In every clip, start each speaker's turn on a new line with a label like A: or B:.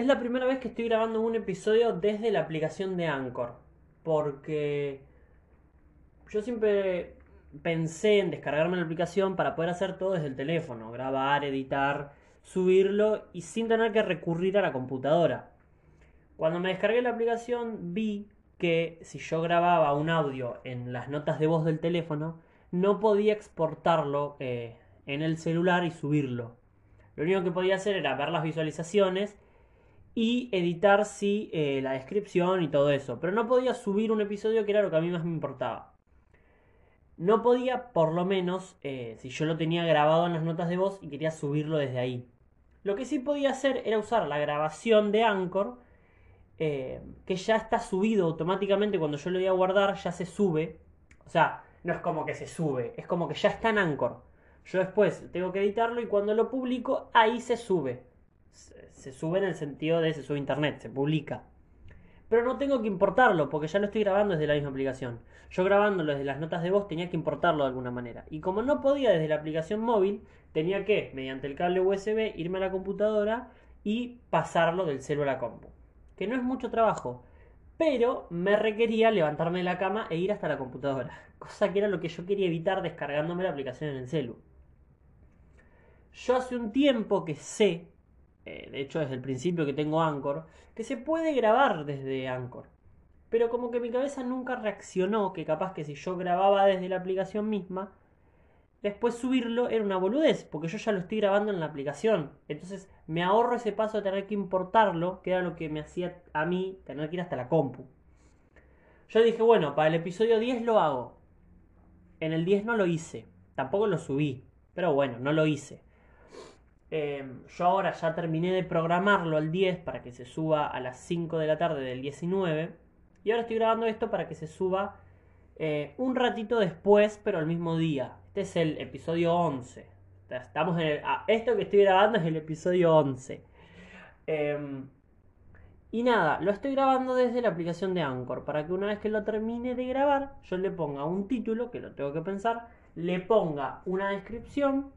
A: Es la primera vez que estoy grabando un episodio desde la aplicación de Anchor. Porque yo siempre pensé en descargarme la aplicación para poder hacer todo desde el teléfono. Grabar, editar, subirlo y sin tener que recurrir a la computadora. Cuando me descargué la aplicación vi que si yo grababa un audio en las notas de voz del teléfono, no podía exportarlo eh, en el celular y subirlo. Lo único que podía hacer era ver las visualizaciones y editar sí eh, la descripción y todo eso. Pero no podía subir un episodio que era lo que a mí más me importaba. No podía, por lo menos, eh, si yo lo tenía grabado en las notas de voz y quería subirlo desde ahí. Lo que sí podía hacer era usar la grabación de Anchor, eh, que ya está subido automáticamente cuando yo lo voy a guardar, ya se sube. O sea, no es como que se sube, es como que ya está en Anchor. Yo después tengo que editarlo y cuando lo publico, ahí se sube. Se, sube en el sentido de se sube internet, se publica. Pero no tengo que importarlo porque ya lo estoy grabando desde la misma aplicación. Yo grabándolo desde las notas de voz tenía que importarlo de alguna manera. Y como no podía desde la aplicación móvil, tenía que, mediante el cable USB, irme a la computadora y pasarlo del celu a la compu. Que no es mucho trabajo, pero me requería levantarme de la cama e ir hasta la computadora. Cosa que era lo que yo quería evitar descargándome la aplicación en el celu. Yo hace un tiempo que sé, eh, de hecho desde el principio que tengo Anchor, que se puede grabar desde Anchor. Pero como que mi cabeza nunca reaccionó que capaz que si yo grababa desde la aplicación misma, después subirlo era una boludez, porque yo ya lo estoy grabando en la aplicación. Entonces me ahorro ese paso de tener que importarlo, que era lo que me hacía a mí tener que ir hasta la compu. Yo dije, bueno, para el episodio 10 lo hago. En el 10 no lo hice, tampoco lo subí, pero bueno, no lo hice. Em, yo ahora ya terminé de programarlo al 10 para que se suba a las 5 de la tarde del 19. Y ahora estoy grabando esto para que se suba eh, un ratito después, pero el mismo día. Este es el episodio 11. Estamos en el, ah, esto que estoy grabando es el episodio 11. Em, y nada, lo estoy grabando desde la aplicación de Anchor para que una vez que lo termine de grabar, yo le ponga un título, que lo tengo que pensar, le ponga una descripción,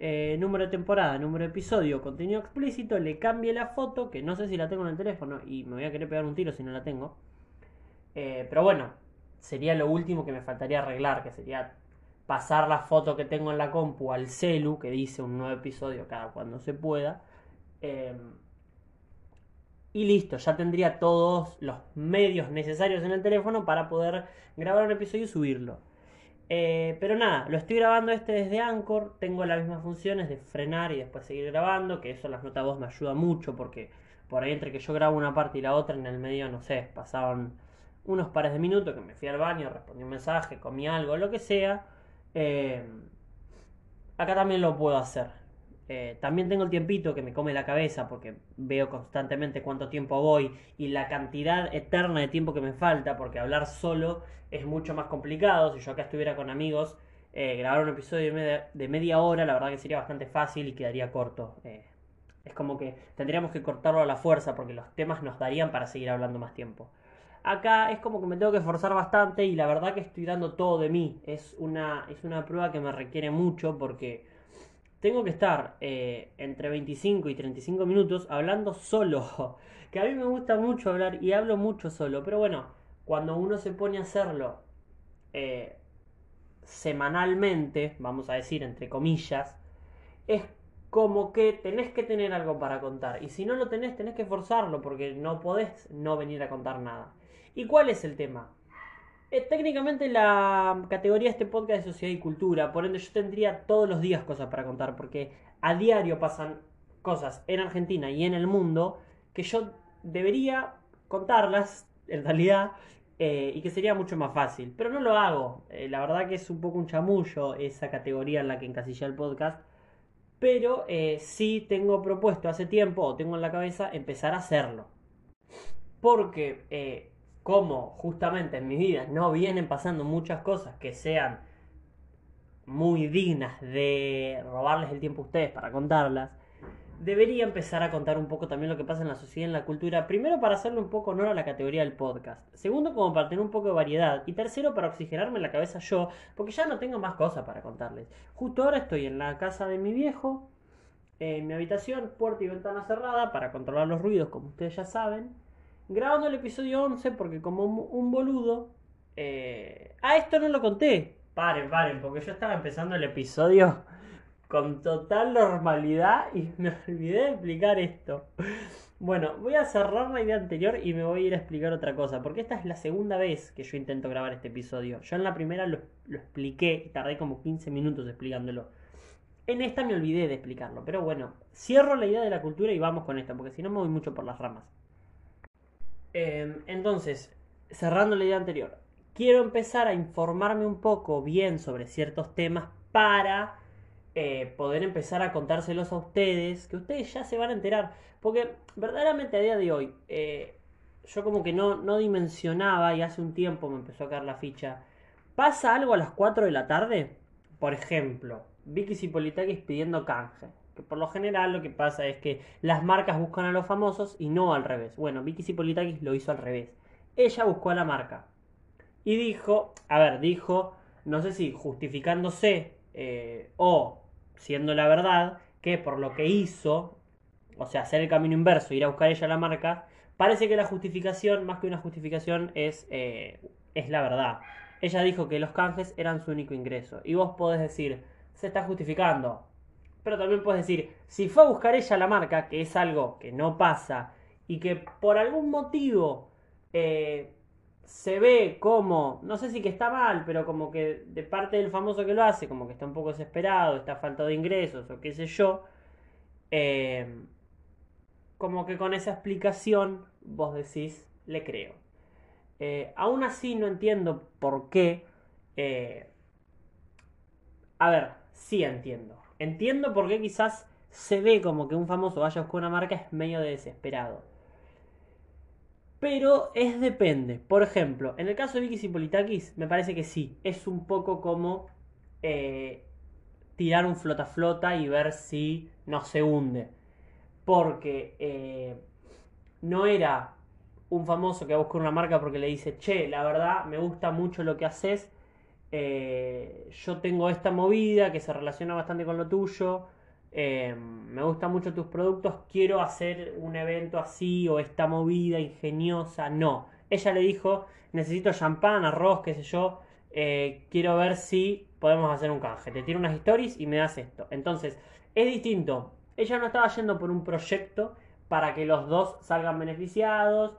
A: eh, número de temporada, número de episodio, contenido explícito, le cambie la foto, que no sé si la tengo en el teléfono y me voy a querer pegar un tiro si no la tengo. Eh, pero bueno, sería lo último que me faltaría arreglar, que sería pasar la foto que tengo en la compu al celu, que dice un nuevo episodio cada cuando se pueda. Em, y listo, ya tendría todos los medios necesarios en el teléfono para poder grabar un episodio y subirlo. Eh, pero nada, lo estoy grabando este desde Anchor, tengo las mismas funciones de frenar y después seguir grabando, que eso las notas voz me ayuda mucho porque por ahí entre que yo grabo una parte y la otra en el medio, no sé, pasaban unos pares de minutos que me fui al baño, respondí un mensaje, comí algo, lo que sea eh, acá también lo puedo hacer. Eh, también tengo el tiempito que me come la cabeza porque veo constantemente cuánto tiempo voy y la cantidad eterna de tiempo que me falta porque hablar solo es mucho más complicado. Si yo acá estuviera con amigos, eh, grabar un episodio de media, hora, la verdad que sería bastante fácil y quedaría corto. es como que tendríamos que cortarlo a la fuerza porque los temas nos darían para seguir hablando más tiempo. Acá es como que me tengo que esforzar bastante y la verdad que estoy dando todo de mí. Es una, es una prueba que me requiere mucho porque tengo que estar eh, entre 25 y 35 minutos hablando solo. Que a mí me gusta mucho hablar y hablo mucho solo. Pero bueno, cuando uno se pone a hacerlo eh, semanalmente, vamos a decir entre comillas, es como que tenés que tener algo para contar. Y si no lo tenés, tenés que forzarlo porque no podés no venir a contar nada. ¿Y cuál es el tema? Eh, técnicamente la categoría de este podcast es sociedad y cultura, por ende yo tendría todos los días cosas para contar, porque a diario pasan cosas en Argentina y en el mundo que yo debería contarlas, en realidad, eh, y que sería mucho más fácil. Pero no lo hago. Eh, la verdad que es un poco un chamullo esa categoría en la que encasilla el podcast. Pero sí tengo propuesto hace tiempo, o tengo en la cabeza, empezar a hacerlo. Porque como justamente en mi vida no vienen pasando muchas cosas que sean muy dignas de robarles el tiempo a ustedes para contarlas, debería empezar a contar un poco también lo que pasa en la sociedad y en la cultura. Primero, para hacerle un poco honor a la categoría del podcast. Segundo, como para tener un poco de variedad. Y tercero, para oxigenarme la cabeza yo, porque ya no tengo más cosas para contarles. Justo ahora estoy en la casa de mi viejo. en mi habitación, puerta y ventana cerrada, para controlar los ruidos, como ustedes ya saben, grabando el episodio 11, porque como un boludo... Ah, esto no lo conté. Paren, paren, porque yo estaba empezando el episodio con total normalidad y me olvidé de explicar esto. Bueno, voy a cerrar la idea anterior y me voy a ir a explicar otra cosa, porque esta es la segunda vez que yo intento grabar este episodio. Yo en la primera lo, expliqué y tardé como 15 minutos explicándolo. En esta me olvidé de explicarlo, pero bueno, cierro la idea de la cultura y vamos con esta, porque si no me voy mucho por las ramas. Em, entonces, cerrando la idea anterior, quiero empezar a informarme un poco bien sobre ciertos temas para eh, poder empezar a contárselos a ustedes, que ustedes ya se van a enterar. Porque verdaderamente a día de hoy, eh, yo como que no, no dimensionaba y hace un tiempo me empezó a caer la ficha. ¿Pasa algo a las 4 de la tarde? Por ejemplo, Vicky Cipolitakis pidiendo canje. Que por lo general lo que pasa es que las marcas buscan a los famosos y no al revés. Bueno, Vicky Cipolitakis lo hizo al revés. Ella buscó a la marca. Y dijo, a ver, dijo, no sé si justificándose eh, o siendo la verdad que por lo que hizo, o sea, hacer el camino inverso, ir a buscar ella la marca, parece que la justificación, más que una justificación, es, eh, es la verdad. Ella dijo que los canjes eran su único ingreso. Y vos podés decir, se está justificando. Pero también puedes decir, si fue a buscar ella la marca, que es algo que no pasa, y que por algún motivo eh, se ve como, no sé si que está mal, pero como que de parte del famoso que lo hace, como que está un poco desesperado, está falta de ingresos o qué sé yo, eh, como que con esa explicación vos decís, le creo. Eh, aún así no entiendo por qué. A ver, sí entiendo. Entiendo por qué quizás se ve como que un famoso vaya a buscar una marca es medio de desesperado. Pero es depende. Por ejemplo, en el caso de Vicky Politakis, me parece que sí. Es un poco como eh, tirar un flota flota y ver si no se hunde. Porque eh, no era un famoso que va a buscar una marca porque le dice, che, la verdad me gusta mucho lo que haces. Eh, yo tengo esta movida que se relaciona bastante con lo tuyo eh, me gustan mucho tus productos, quiero hacer un evento así o esta movida ingeniosa. No, ella le dijo, necesito champán, arroz, qué sé yo, eh, quiero ver si podemos hacer un canje. Te tiro unas stories y me das esto. Entonces, es distinto. Ella no estaba yendo por un proyecto para que los dos salgan beneficiados.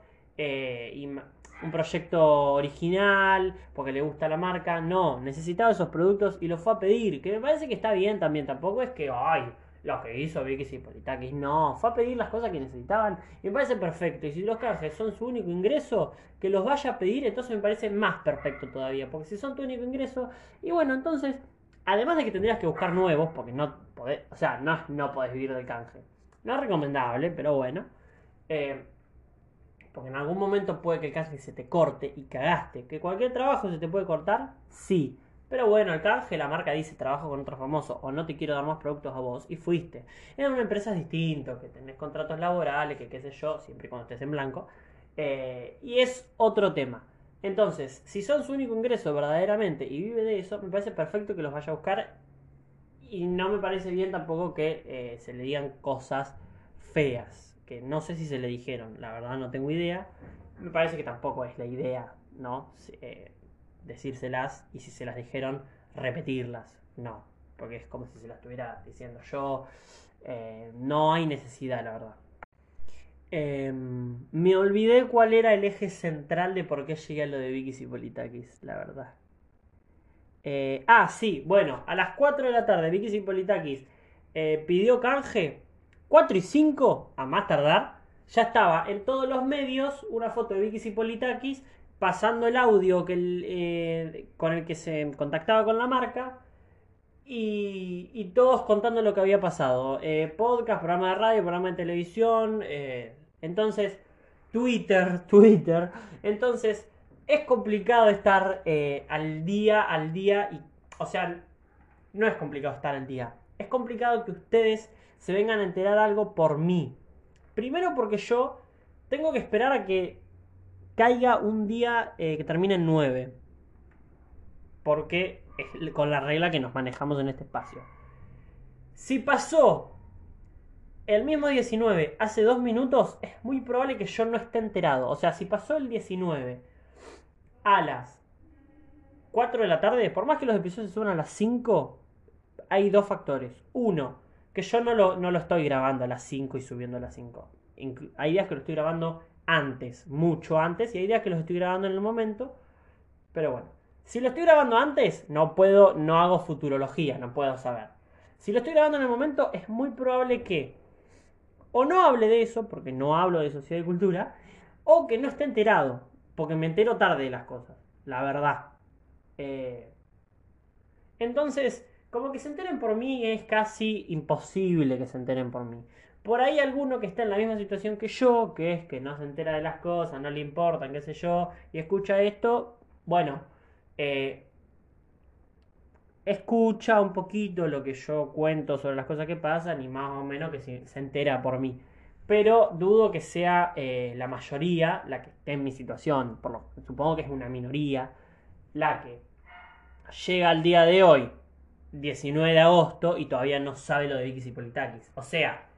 A: Un proyecto original, porque le gusta la marca. No, necesitaba esos productos y los fue a pedir. Que me parece que está bien también. Tampoco es que, ay, lo que hizo Vicky Politakis. No, fue a pedir las cosas que necesitaban. Y me parece perfecto. Y si los canjes son su único ingreso, que los vaya a pedir, entonces me parece más perfecto todavía. Porque si son tu único ingreso, y bueno, entonces, además de que tendrías que buscar nuevos, porque no podés, o sea, no, no podés vivir del canje. No es recomendable, pero bueno. Eh, porque en algún momento puede que el canje se te corte y cagaste. ¿Que cualquier trabajo se te puede cortar? Sí. Pero bueno, el canje, la marca dice trabajo con otro famoso o no te quiero dar más productos a vos y fuiste. En una empresa es distinto, que tenés contratos laborales, que qué sé yo, siempre cuando estés en blanco. Eh, y es otro tema. Entonces, si son su único ingreso verdaderamente y vive de eso, me parece perfecto que los vaya a buscar. Y no me parece bien tampoco que eh, se le digan cosas feas que no sé si se le dijeron, la verdad no tengo idea. Me parece que tampoco es la idea, ¿no? Eh, decírselas y si se las dijeron, repetirlas. No, porque es como si se las estuviera diciendo yo. Eh, no hay necesidad, la verdad. Em, me olvidé cuál era el eje central de por qué llegué a lo de Vicky Politakis, la verdad. Eh, ah, sí, bueno, a las 4 de la tarde Vicky Politakis pidió canje 4 y 5, a más tardar, ya estaba en todos los medios una foto de Vicky Politakis pasando el audio que eh, con el que se contactaba con la marca y, todos contando lo que había pasado. Eh, podcast, programa de radio, programa de televisión, eh, entonces Twitter, Twitter. Entonces es complicado estar al día, al día, y, o sea, no es complicado estar al día. Es complicado que ustedes se vengan a enterar algo por mí. Primero porque yo tengo que esperar a que caiga un día eh, que termine en 9. Porque es con la regla que nos manejamos en este espacio. Si pasó el mismo 19 hace dos minutos, es muy probable que yo no esté enterado. O sea, si pasó el 19 a las 4 de la tarde, por más que los episodios se suban a las 5, hay dos factores. Uno, que yo no lo, no lo estoy grabando a las 5 y subiendo a las 5. Hay días que lo estoy grabando antes, mucho antes, y hay días que los estoy grabando en el momento. Pero bueno, si lo estoy grabando antes, no puedo, no hago futurología, no puedo saber. Si lo estoy grabando en el momento, es muy probable que o no hable de eso, porque no hablo de sociedad y cultura, o que no esté enterado, porque me entero tarde de las cosas, la verdad. Eh, entonces, como que se enteren por mí es casi imposible que se enteren por mí. Por ahí alguno que está en la misma situación que yo, que es que no se entera de las cosas, no le importan, qué sé yo, y escucha esto, bueno, eh, escucha un poquito lo que yo cuento sobre las cosas que pasan y más o menos que se, entera por mí. Pero dudo que sea eh, la mayoría la que esté en mi situación. Por lo, supongo que es una minoría la que llega al día de hoy, 19 de agosto, y todavía no sabe lo de Vicky Politakis. O sea,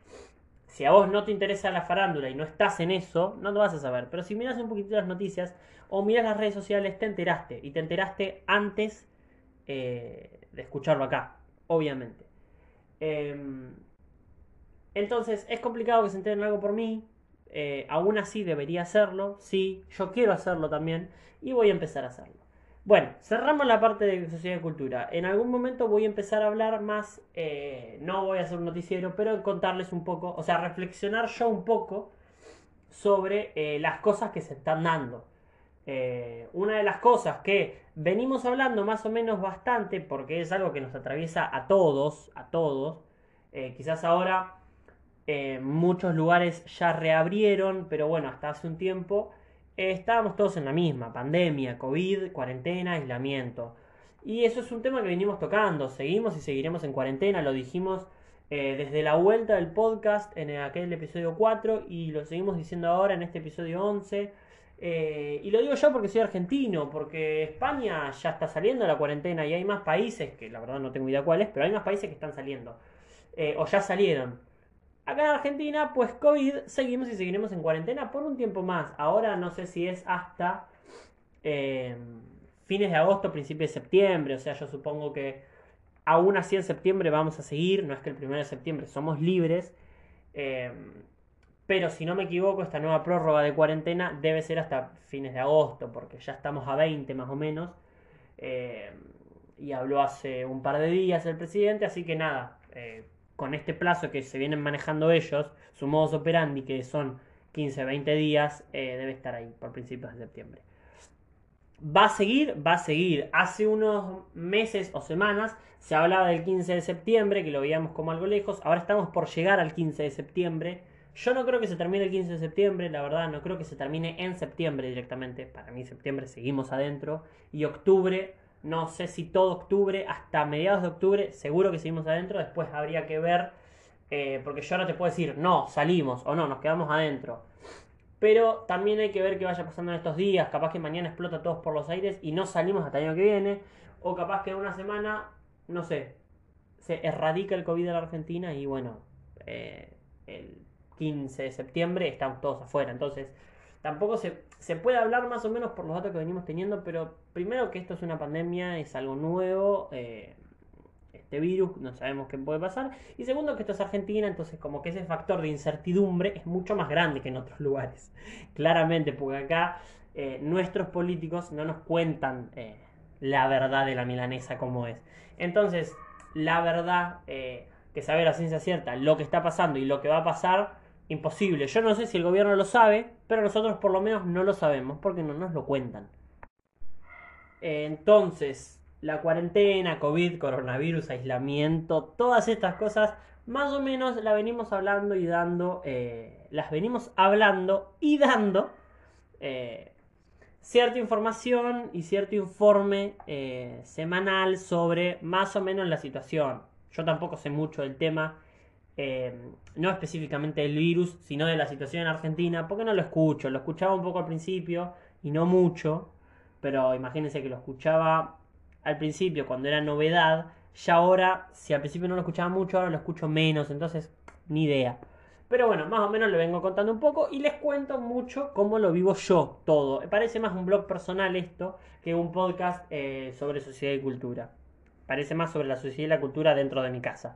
A: si a vos no te interesa la farándula y no estás en eso, no lo vas a saber. Pero si miras un poquito las noticias o miras las redes sociales, te enteraste. Y te enteraste antes eh, de escucharlo acá, obviamente. Em, entonces, es complicado que se enteren algo por mí. Eh, aún así debería hacerlo. Sí, yo quiero hacerlo también. Y voy a empezar a hacerlo. Bueno, cerramos la parte de sociedad y cultura. En algún momento voy a empezar a hablar más, eh, no voy a hacer un noticiero, pero contarles un poco, o sea, reflexionar yo un poco sobre eh, las cosas que se están dando. una de las cosas que venimos hablando más o menos bastante, porque es algo que nos atraviesa a todos, a todos. Eh, quizás ahora eh, muchos lugares ya reabrieron, pero bueno, hasta hace un tiempo eh, estábamos todos en la misma, pandemia, COVID, cuarentena, aislamiento. Y eso es un tema que venimos tocando, seguimos y seguiremos en cuarentena, lo dijimos desde la vuelta del podcast en aquel episodio 4 y lo seguimos diciendo ahora en este episodio 11. Eh, y lo digo yo porque soy argentino, porque España ya está saliendo de la cuarentena y hay más países, que la verdad no tengo idea cuáles, pero hay más países que están saliendo. Eh, o ya salieron. Acá en Argentina, pues COVID, seguimos y seguiremos en cuarentena por un tiempo más. Ahora no sé si es hasta eh, fines de agosto, principios de septiembre. O sea, yo supongo que aún así en septiembre vamos a seguir. No es que el primero de septiembre somos libres. Pero si no me equivoco, esta nueva prórroga de cuarentena debe ser hasta fines de agosto, porque ya estamos a 20 más o menos. Eh, y habló hace un par de días el presidente, así que nada, eh, con este plazo que se vienen manejando ellos, su modus operandi, que son 15, 20 días, eh, debe estar ahí por principios de septiembre. ¿Va a seguir? Va a seguir. Hace unos meses o semanas se hablaba del 15 de septiembre, que lo veíamos como algo lejos. Ahora estamos por llegar al 15 de septiembre. Yo no creo que se termine el 15 de septiembre, la verdad, no creo que se termine en septiembre directamente. Para mí septiembre seguimos adentro. Y octubre, no sé si todo octubre, hasta mediados de octubre, seguro que seguimos adentro. Después habría que ver, eh, porque yo no te puedo decir, no, salimos o no, nos quedamos adentro. Pero también hay que ver qué vaya pasando en estos días. Capaz que mañana explota todos por los aires y no salimos hasta el año que viene. O capaz que en una semana, no sé, se erradica el COVID en la Argentina y bueno, eh, el 15 de septiembre, estamos todos afuera. Entonces, tampoco se, se, puede hablar más o menos por los datos que venimos teniendo, pero primero que esto es una pandemia, es algo nuevo, eh, este virus, no sabemos qué puede pasar. Y segundo que esto es Argentina, entonces como que ese factor de incertidumbre es mucho más grande que en otros lugares. Claramente, porque acá eh, nuestros políticos no nos cuentan eh, la verdad de la milanesa como es. Entonces, la verdad, que saber a ciencia cierta lo que está pasando y lo que va a pasar imposible. Yo no sé si el gobierno lo sabe, pero nosotros por lo menos no lo sabemos porque no nos lo cuentan. Entonces, la cuarentena, COVID, coronavirus, aislamiento, todas estas cosas, más o menos la venimos hablando y dando, eh, las venimos hablando y dando eh, cierta información y cierto informe eh, semanal sobre más o menos la situación. Yo tampoco sé mucho del tema eh, no específicamente del virus, sino de la situación en Argentina, porque no lo escucho, lo escuchaba un poco al principio y no mucho, pero imagínense que lo escuchaba al principio cuando era novedad, ya ahora, si al principio no lo escuchaba mucho, ahora lo escucho menos, entonces ni idea. Pero bueno, más o menos le vengo contando un poco y les cuento mucho cómo lo vivo yo todo. Parece más un blog personal esto que un podcast eh, sobre sociedad y cultura. Parece más sobre la sociedad y la cultura dentro de mi casa.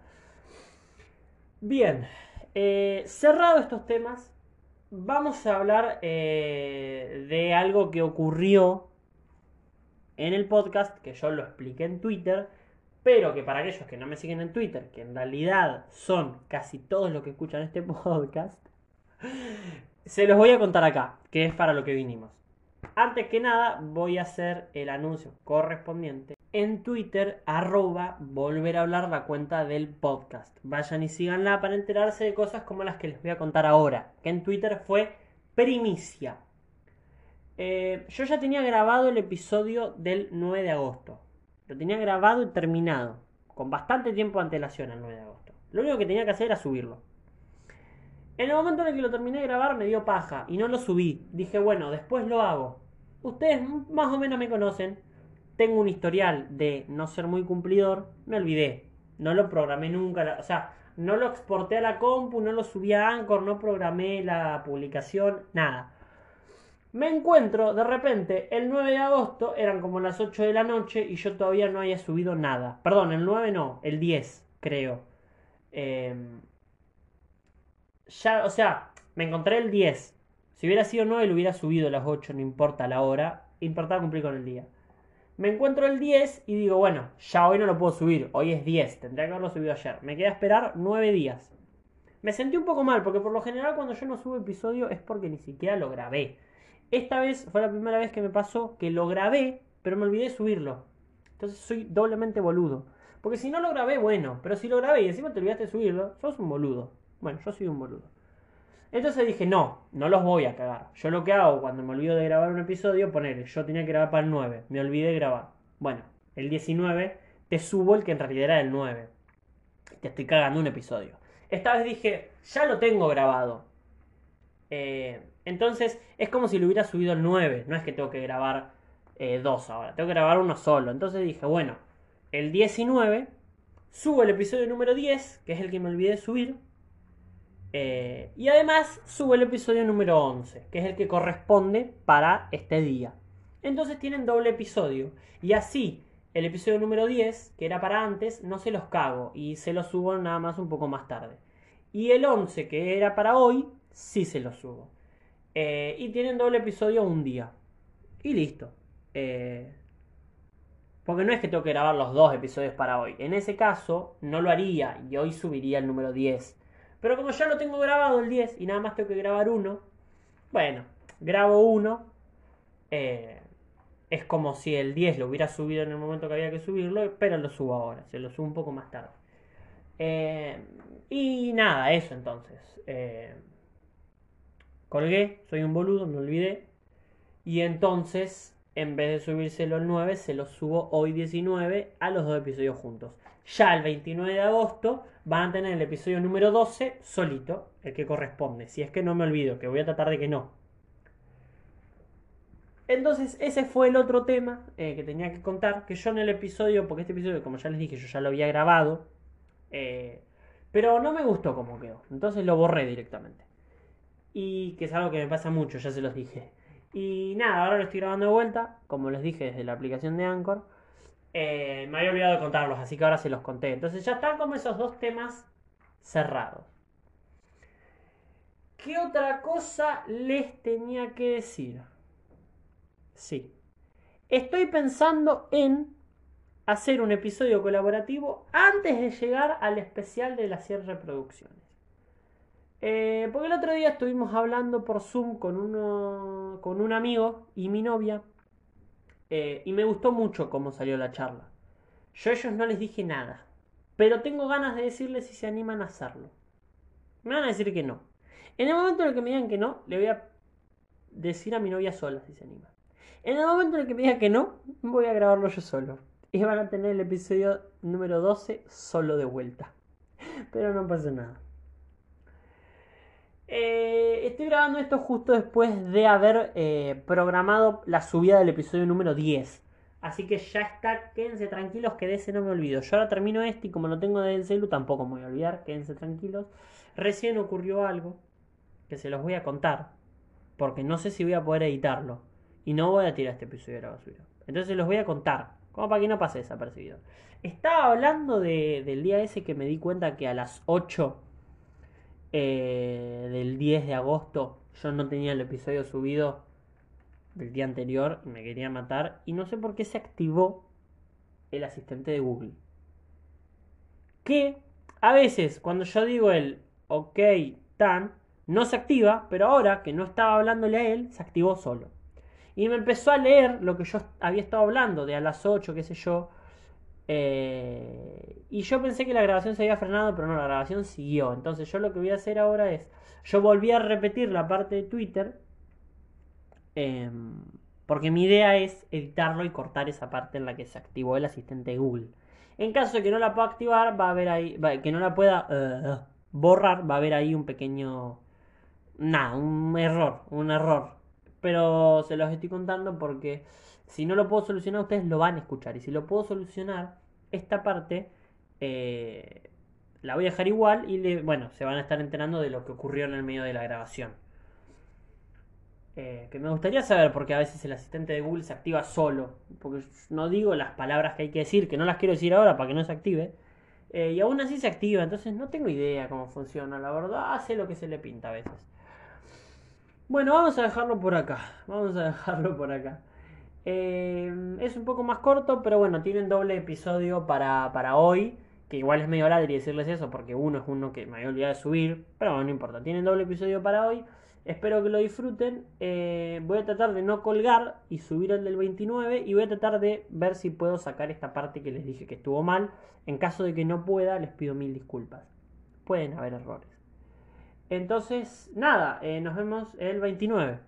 A: Bien, eh, cerrado estos temas, vamos a hablar eh, de algo que ocurrió en el podcast, que yo lo expliqué en Twitter, pero que para aquellos que no me siguen en Twitter, que en realidad son casi todos los que escuchan este podcast, se los voy a contar acá, que es para lo que vinimos. Antes que nada, voy a hacer el anuncio correspondiente en Twitter, arroba volver a hablar la cuenta del podcast. Vayan y síganla para enterarse de cosas como las que les voy a contar ahora, que en Twitter fue primicia. Eh, yo ya tenía grabado el episodio del 9 de agosto. Lo tenía grabado y terminado. Con bastante tiempo de antelación al 9 de agosto. Lo único que tenía que hacer era subirlo. En el momento en el que lo terminé de grabar me dio paja y no lo subí. Dije, bueno, después lo hago. Ustedes más o menos me conocen. Tengo un historial de no ser muy cumplidor. Me olvidé. No lo programé nunca. O sea, no lo exporté a la compu, no lo subí a Anchor, no programé la publicación, nada. Me encuentro de repente el 9 de agosto, eran como las 8 de la noche y yo todavía no había subido nada. Perdón, el 9 no, el 10, creo. Em, ya, o sea, me encontré el 10. Si hubiera sido 9 lo hubiera subido a las 8, no importa la hora, importa cumplir con el día. Me encuentro el 10 y digo, bueno, ya hoy no lo puedo subir, hoy es 10, tendría que haberlo subido ayer. Me quedé a esperar 9 días. Me sentí un poco mal porque por lo general cuando yo no subo episodio es porque ni siquiera lo grabé. Esta vez fue la primera vez que me pasó que lo grabé, pero me olvidé de subirlo. Entonces soy doblemente boludo. Porque si no lo grabé, bueno, pero si lo grabé y encima te olvidaste de subirlo, sos un boludo. Bueno, yo soy un boludo. Entonces dije, no, no los voy a cagar. Yo lo que hago cuando me olvido de grabar un episodio, poner, yo tenía que grabar para el 9, me olvidé de grabar. Bueno, el 19 te subo el que en realidad era el 9. Te estoy cagando un episodio. Esta vez dije, ya lo tengo grabado. Eh, entonces es como si lo hubiera subido el 9. No es que tengo que grabar eh, dos ahora. Tengo que grabar uno solo. Entonces dije, bueno, el 19 subo el episodio número 10, que es el que me olvidé de subir. Eh, y además subo el episodio número 11, que es el que corresponde para este día. Entonces tienen doble episodio. Y así, el episodio número 10, que era para antes, no se los cago. Y se los subo nada más un poco más tarde. Y el 11, que era para hoy, sí se los subo. Eh, y tienen doble episodio un día. Y listo. Eh, porque no es que tengo que grabar los dos episodios para hoy. En ese caso, no lo haría y hoy subiría el número 10. Pero como ya lo tengo grabado el 10 y nada más tengo que grabar uno, bueno, grabo uno. Eh, es como si el 10 lo hubiera subido en el momento que había que subirlo, pero lo subo ahora, se lo subo un poco más tarde. y nada, eso entonces. Colgué, soy un boludo, me olvidé. Y entonces, en vez de subírselo el 9, se lo subo hoy 19 a los dos episodios juntos. Ya el 29 de agosto van a tener el episodio número 12 solito, el que corresponde. Si es que no me olvido, que voy a tratar de que no. Entonces, ese fue el otro tema eh, que tenía que contar. Que yo en el episodio, porque este episodio, como ya les dije, yo ya lo había grabado. Eh, pero no me gustó como quedó. Entonces lo borré directamente. Y que es algo que me pasa mucho, ya se los dije. Y nada, ahora lo estoy grabando de vuelta, como les dije desde la aplicación de Anchor. Eh, me había olvidado de contarlos, así que ahora se los conté. Entonces ya están como esos dos temas cerrados. ¿Qué otra cosa les tenía que decir? Sí. Estoy pensando en hacer un episodio colaborativo antes de llegar al especial de las 100 reproducciones. Eh, porque el otro día estuvimos hablando por Zoom con, uno, con un amigo y mi novia. Eh, y me gustó mucho cómo salió la charla. Yo a ellos no les dije nada. Pero tengo ganas de decirles si se animan a hacerlo. Me van a decir que no. En el momento en el que me digan que no, le voy a decir a mi novia sola si se anima. En el momento en el que me digan que no, voy a grabarlo yo solo. Y van a tener el episodio número 12 solo de vuelta. Pero no pasa nada. Eh, estoy grabando esto justo después de haber eh, programado la subida del episodio número 10. Así que ya está, quédense tranquilos que de ese no me olvido. Yo ahora termino este y como lo tengo del celu tampoco me voy a olvidar, quédense tranquilos. Recién ocurrió algo que se los voy a contar, porque no sé si voy a poder editarlo. Y no voy a tirar este episodio de la basura. Entonces los voy a contar, como para que no pase desapercibido. Estaba hablando del día ese que me di cuenta que a las 8 eh, del 10 de agosto yo no tenía el episodio subido del día anterior y me quería matar. Y no sé por qué se activó el asistente de Google. Que a veces cuando yo digo el ok tan, no se activa, pero ahora que no estaba hablándole a él, se activó solo. Y me empezó a leer lo que yo había estado hablando, de a las 8, qué sé yo. Eh, y yo pensé que la grabación se había frenado, pero no, la grabación siguió. Entonces yo lo que voy a hacer ahora es, yo volví a repetir la parte de Twitter, em, porque mi idea es editarlo y cortar esa parte en la que se activó el asistente Google. En caso de que no la pueda activar, va a haber ahí, que no la pueda eh, borrar, va a haber ahí un pequeño, nada, un error, un error pero se los estoy contando porque si no lo puedo solucionar, ustedes lo van a escuchar. Y si lo puedo solucionar, esta parte eh, la voy a dejar igual y bueno, se van a estar enterando de lo que ocurrió en el medio de la grabación. Eh, que me gustaría saber porque a veces el asistente de Google se activa solo. Porque no digo las palabras que hay que decir, que no las quiero decir ahora para que no se active. Eh, y aún así se activa, entonces no tengo idea cómo funciona. La verdad, hace lo que se le pinta a veces. Bueno, vamos a dejarlo por acá. Vamos a dejarlo por acá. Eh, es un poco más corto, pero bueno, tienen doble episodio para, para hoy. Que igual es medio ladri decirles eso, porque uno es uno que me había olvidado de subir. Pero bueno, no importa. Tienen doble episodio para hoy. Espero que lo disfruten. Eh, voy a tratar de no colgar y subir el del 29. Y voy a tratar de ver si puedo sacar esta parte que les dije que estuvo mal. En caso de que no pueda, les pido mil disculpas. Pueden haber errores. Entonces, nada, eh, nos vemos el 29.